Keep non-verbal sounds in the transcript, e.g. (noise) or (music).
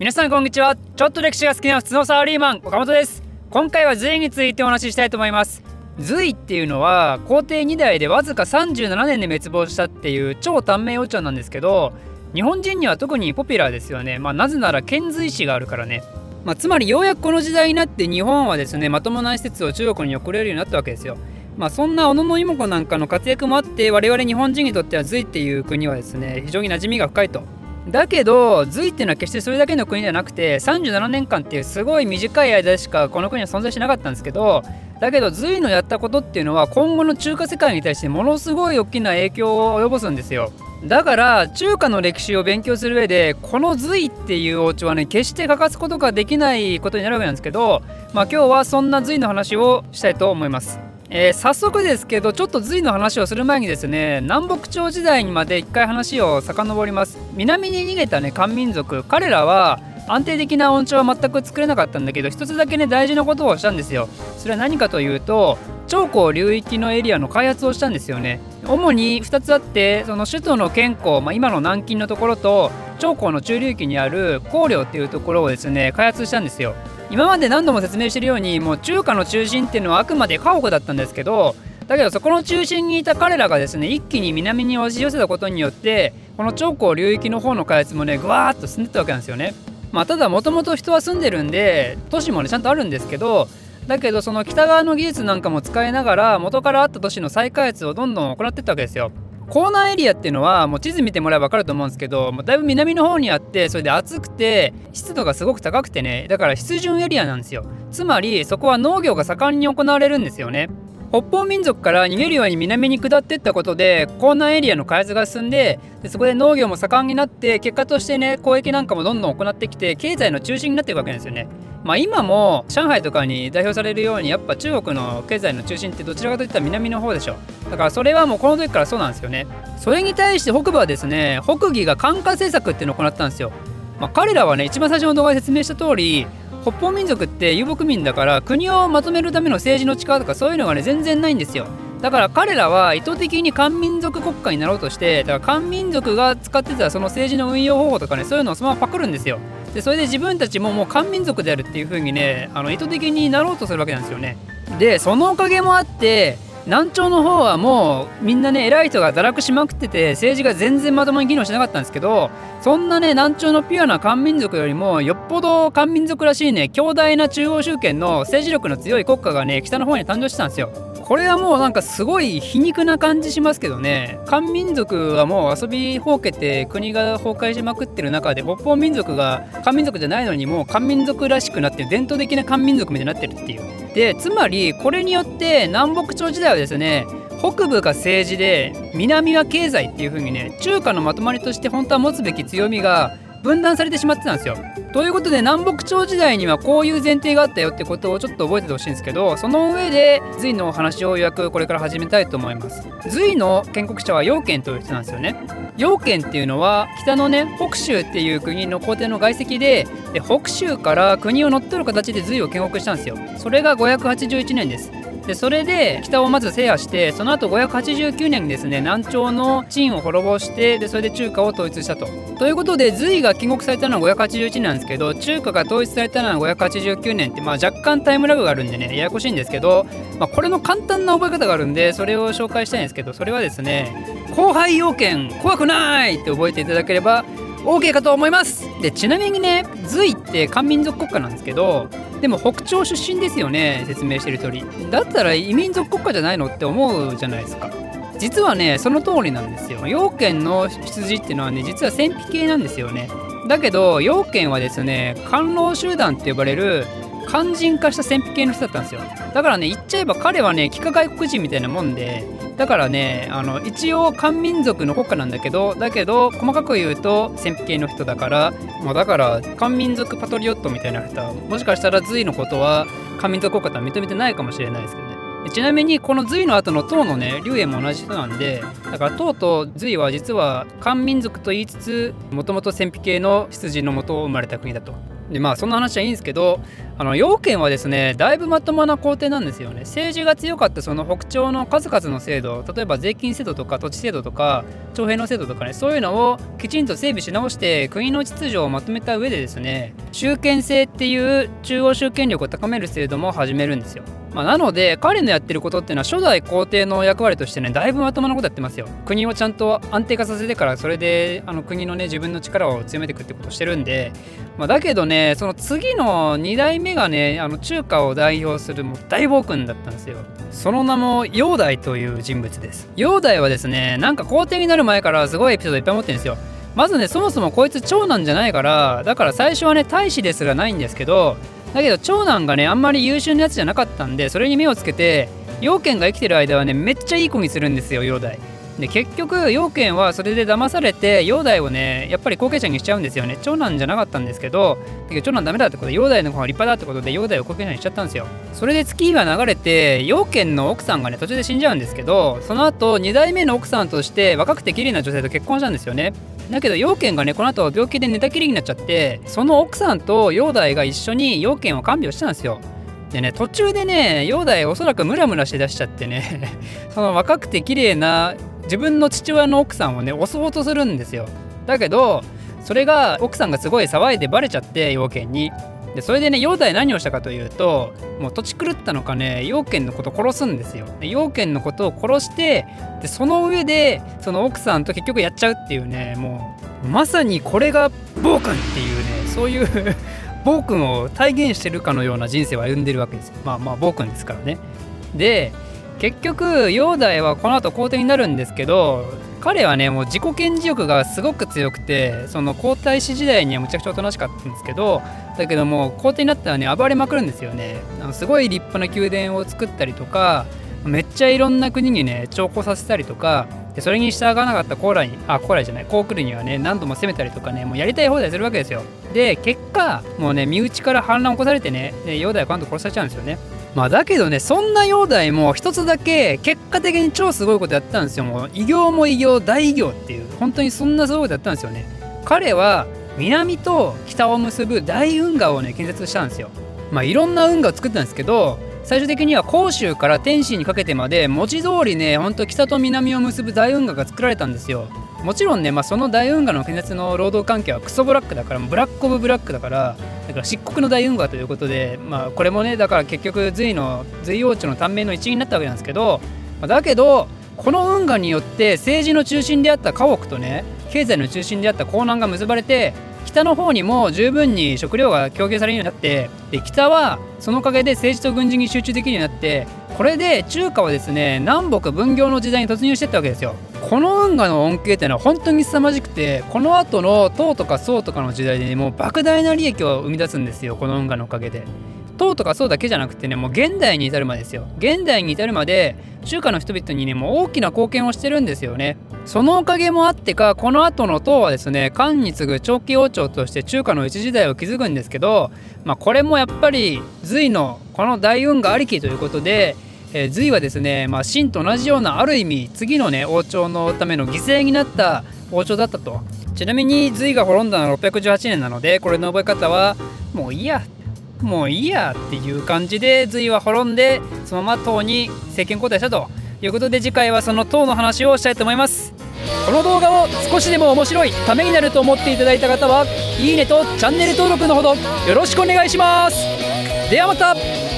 皆さんこんにちは。ちょっと歴史が好きな普通のサラリーマン岡本です。今回は隋についてお話ししたいと思います。隋っていうのは皇帝2代でわずか37年で滅亡したっていう超短命王朝なんですけど日本人には特にポピュラーですよね。まあなぜなら遣隋使があるからね。まあ、つまりようやくこの時代になって日本はですねまともな施設を中国に送れるようになったわけですよ。まあ、そんな小野妹子なんかの活躍もあって我々日本人にとっては隋っていう国はですね非常に馴染みが深いと。だけど隋っていうのは決してそれだけの国ではなくて37年間っていうすごい短い間しかこの国は存在しなかったんですけどだけど隋のやったことっていうのは今後の中華世界に対してものすごい大きな影響を及ぼすんですよ。だから中華の歴史を勉強する上でこの隋っていう王朝はね決して欠かすことができないことになるわけなんですけどまあ今日はそんな隋の話をしたいと思います。えー、早速ですけどちょっと隋の話をする前にですね南北朝時代にまで一回話を遡ります。南に逃げたね漢民族。彼らは安定的な音調は全く作れなかったんだけど一つだけね大事なことをしたんですよ。それは何かというと長江流域のエリアの開発をしたんですよね。主に2つあってその首都の健康、まあ、今の南京のところと長江の中流域にある高陵っていうところをですね開発したんですよ。今まで何度も説明してるようにもう中華の中心っていうのはあくまで家屋だったんですけどだけどそこの中心にいた彼らがですね一気に南に押し寄せたことによってこの長江流域の方の開発もねぐわーっと進んでったわけなんですよね。まあ、ただもともと人は住んでるんで都市もねちゃんとあるんですけどだけどその北側の技術なんかも使いながら元からあった都市の再開発をどんどん行ってったわけですよ。コーナーエリアっていうのはもう地図見てもらえば分かると思うんですけどもうだいぶ南の方にあってそれで暑くて湿度がすごく高くてね。だから湿潤エリアなんですよ。つまりそこは農業が盛んに行われるんですよね。北方民族から逃げるように南に下っていったことで港南エリアの開発が進んででそこで農業も盛んになって結果としてね交易なんかもどんどん行ってきて経済の中心になっていくわけですよね。まあ、今も上海とかに代表されるようにやっぱ中国の経済の中心ってどちらかといったら南の方でしょだからそれはもうこの時からそうなんですよね。それに対して北部はですね北魏が漢化政策っていうのを行ったんですよ、まあ、彼らはね一番最初の動画で説明した通り北方民族って遊牧民だから国をまとめるための政治の力とかそういうのがね全然ないんですよ。だから彼らは意図的に漢民族国家になろうとしてだから漢民族が使ってたその政治の運用方法とかねそういうのをそのままパクるんですよ。でそれで自分たちももう漢民族であるっていう風にねあの意図的になろうとするわけなんですよね。でそのおかげもあって南朝の方はもうみんなね偉い人が堕落しまくってて政治が全然まともに機能しなかったんですけどそんなね南朝のピュアな漢民族よりもよっぽど漢民族らしいね強大な中央集権の政治力の強い国家がね北の方に誕生してたんですよ。これはもうなんかすごい皮肉な感じしますけどね漢民族はもう遊びほうけて国が崩壊しまくってる中で北方民族が漢民族じゃないのにもう漢民族らしくなって伝統的な漢民族みたいになってるっていうでつまりこれによって南北朝時代はですね北部が政治で南は経済っていう風にね中華のまとまりとして本当は持つべき強みが分断されてしまってたんですよ。ということで南北朝時代にはこういう前提があったよってことをちょっと覚えててほしいんですけどその上で隋のお話を予約これから始めたいと思います。隋の建国者は楊堅という人なんですよね。楊堅っていうのは北のね北州っていう国の皇帝の外籍でで北州から国を乗っ取る形で隋を建国したんですよ。それが581年です。でそれで北をまず制覇してその後589年にですね南朝の陳を滅ぼしてでそれで中華を統一したと。ということで隋が建国されたのは581年なんですけど中華が統一されたのは589年ってまあ若干タイムラグがあるんでねややこしいんですけど、まあ、これの簡単な覚え方があるんでそれを紹介したいんですけどそれはですね後輩要件怖くないって覚えていただければ OK かと思いますでちなみにね隋って漢民族国家なんですけどでも北朝出身ですよね説明してる通り。だったら異民族国家じゃないのって思うじゃないですか。実はねその通りなんですよ。要件の羊っていうのはね実は戦費系なんですよね。だけど要件はですね官僚集団って呼ばれる肝心化した戦費系の人だったんですよ。だからね言っちゃえば彼はね幾何外国人みたいなもんでだからねあの一応漢民族の国家なんだけどだけど細かく言うと戦費系の人だから、まあ、だから漢民族パトリオットみたいな人はもしかしたら隋のことは漢民族国家とは認めてないかもしれないですけどね。ちなみにこの隋の後の唐のね龍炎も同じ人なんでだから唐と隋は実は漢民族と言いつつもともと戦費系の出自のもと生まれた国だと。でまあそんな話はいいんですけどあの要件はですねだいぶまともな工程なんですよね。政治が強かったその北朝の数々の制度例えば税金制度とか土地制度とか徴兵の制度とかねそういうのをきちんと整備し直して国の秩序をまとめた上でですね集権制っていう中央集権力を高める制度も始めるんですよ。まあ、なので彼のやってることっていうのは初代皇帝の役割としてねだいぶまともなことやってますよ。国をちゃんと安定化させてからそれであの国のね自分の力を強めていくってことをしてるんで、まあ、だけどねその次の2代目がねあの中華を代表するもう大暴君だったんですよ。その名も煬帝という人物です。煬帝はですねなんか皇帝になる前からすごいエピソードいっぱい持ってるんですよ。まずねそもそもこいつ長男じゃないからだから最初はね大使ですらないんですけどだけど長男がねあんまり優秀なやつじゃなかったんでそれに目をつけて要件が生きてる間はねめっちゃいい子にするんですよ煬帝で結局要件はそれで騙されて煬帝をねやっぱり後継者にしちゃうんですよね。長男じゃなかったんですけどだけど長男ダメだってことで煬帝の方が立派だってことで煬帝を後継者にしちゃったんですよ。それで月日が流れて要件の奥さんがね途中で死んじゃうんですけどその後2代目の奥さんとして若くて綺麗な女性と結婚したんですよね。だけど要件がねこの後病気で寝たきりになっちゃってその奥さんと煬帝が一緒に要件を看病したんですよ。でね途中でね煬帝おそらくムラムラして出しちゃってね (laughs) その若くて綺麗な自分の父親の奥さんをね襲おうとするんですよ。だけどそれが奥さんがすごい騒いでバレちゃって要件に。でそれでね煬帝何をしたかというともう土地狂ったのかね要件のことを殺すんですよ。要件のことを殺してでその上でその奥さんと結局やっちゃうっていうねもうまさにこれが暴君っていうねそういう (laughs) 暴君を体現してるかのような人生を歩んでるわけですよ。まあまあ暴君ですからね。で結局煬帝はこの後皇帝になるんですけど彼はねもう自己顕示欲がすごく強くてその皇太子時代にはむちゃくちゃおとなしかったんですけどだけども皇帝になったらね暴れまくるんですよね。あのすごい立派な宮殿を作ったりとかめっちゃいろんな国にね徴工させたりとかでそれに従わなかった高麗にあ高麗じゃない高句麗にはね何度も攻めたりとかねもうやりたい放題するわけですよ。で結果もうね身内から反乱を起こされてねで煬帝は関東殺されちゃうんですよね。まあだけどねそんな煬帝も一つだけ結果的に超すごいことやったんですよ。もう偉業も偉業大偉業っていう本当にそんなすごいことやったんですよね。彼は南と北を結ぶ大運河をね建設したんですよ。まあいろんな運河を作ったんですけど最終的には甲州から天津にかけてまで文字通りねほんと北と南を結ぶ大運河が作られたんですよ。もちろんね、まあ、その大運河の建設の労働関係はクソブラックだからブラックオブブラックだからだから漆黒の大運河ということで、まあ、これもねだから結局隋の隋王朝の短命の一員になったわけなんですけど、ま、だけどこの運河によって政治の中心であった家屋とね経済の中心であった江南が結ばれて北の方にも十分に食料が供給されるようになってで北はそのおかげで政治と軍事に集中できるようになってこれで中華はですね南北分業の時代に突入してったわけですよ。この運河の恩恵っていうのは本当に凄まじくてこの後の唐とか宋とかの時代でもう莫大な利益を生み出すんですよこの運河のおかげで。唐とかそうだけじゃなくてねもう現代に至るまでですよ現代に至るまで中華の人々にねもう大きな貢献をしてるんですよねそのおかげもあってかこの後の唐はですね漢に次ぐ長期王朝として中華の一時代を築くんですけど、まあ、これもやっぱり隋のこの大運がありきということでえー、隋はですね、まあ、秦と同じようなある意味次のね王朝のための犠牲になった王朝だったとちなみに隋が滅んだのは618年なのでこれの覚え方はもういいやもういいやっていう感じで隋は滅んでそのまま唐に政権交代したということで次回はその唐の話をしたいと思います。この動画を少しでも面白いためになると思っていただいた方はいいねとチャンネル登録のほどよろしくお願いします。ではまた。